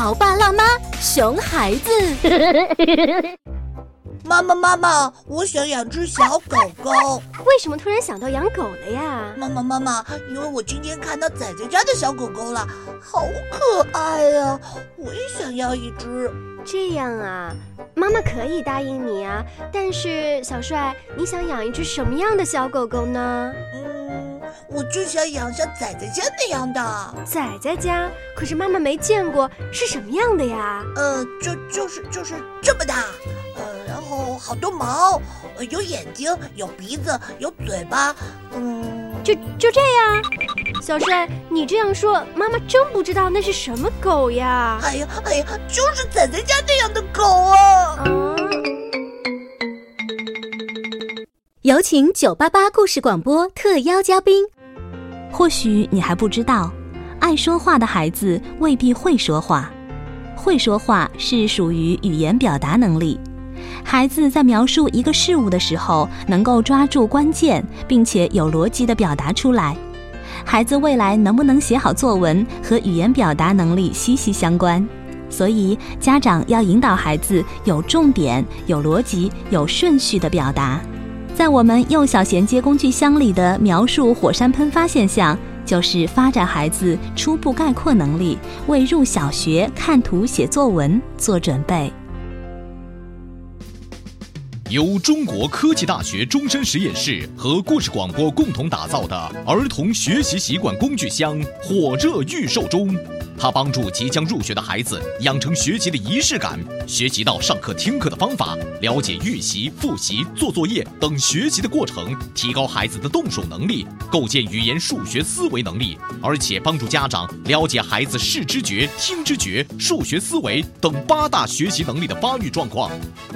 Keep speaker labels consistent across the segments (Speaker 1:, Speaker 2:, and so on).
Speaker 1: 潮爸辣妈，熊孩子。
Speaker 2: 妈妈妈妈，我想养只小狗狗。
Speaker 3: 为什么突然想到养狗了呀？
Speaker 2: 妈妈妈妈，因为我今天看到仔仔家的小狗狗了，好可爱呀！我也想要一只。
Speaker 3: 这样啊，妈妈可以答应你啊。但是小帅，你想养一只什么样的小狗狗呢？
Speaker 2: 嗯，我就想养像仔仔家那样的。
Speaker 3: 仔仔家？可是妈妈没见过，是什么样的呀？
Speaker 2: 呃，就就是就是这么大。呃，然后，好多毛，有眼睛，有鼻子，有嘴巴，
Speaker 3: 嗯，就就这样。小帅，你这样说，妈妈真不知道那是什么狗呀？
Speaker 2: 哎呀，哎呀，就是仔仔家那样的狗啊！
Speaker 1: 有请九八八故事广播特邀嘉宾。
Speaker 4: 或许你还不知道，爱说话的孩子未必会说话，会说话是属于语言表达能力。孩子在描述一个事物的时候，能够抓住关键，并且有逻辑地表达出来。孩子未来能不能写好作文，和语言表达能力息息相关。所以，家长要引导孩子有重点、有逻辑、有顺序的表达。在我们幼小衔接工具箱里的描述火山喷发现象，就是发展孩子初步概括能力，为入小学看图写作文做准备。
Speaker 5: 由中国科技大学终身实验室和故事广播共同打造的儿童学习习惯工具箱火热预售中。它帮助即将入学的孩子养成学习的仪式感，学习到上课听课的方法，了解预习、复习、做作业等学习的过程，提高孩子的动手能力，构建语言数学思维能力，而且帮助家长了解孩子视知觉、听知觉、数学思维等八大学习能力的发育状况。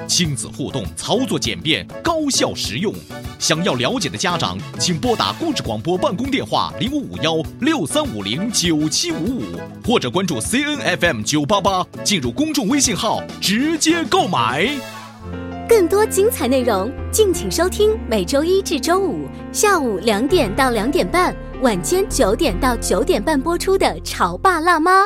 Speaker 5: 亲子互动，操作简便，高效实用。想要了解的家长，请拨打故事广播办公电话零五五幺六三五零九七五五。或者关注 C N F M 九八八，进入公众微信号直接购买。
Speaker 1: 更多精彩内容，敬请收听每周一至周五下午两点到两点半，晚间九点到九点半播出的《潮爸辣妈》。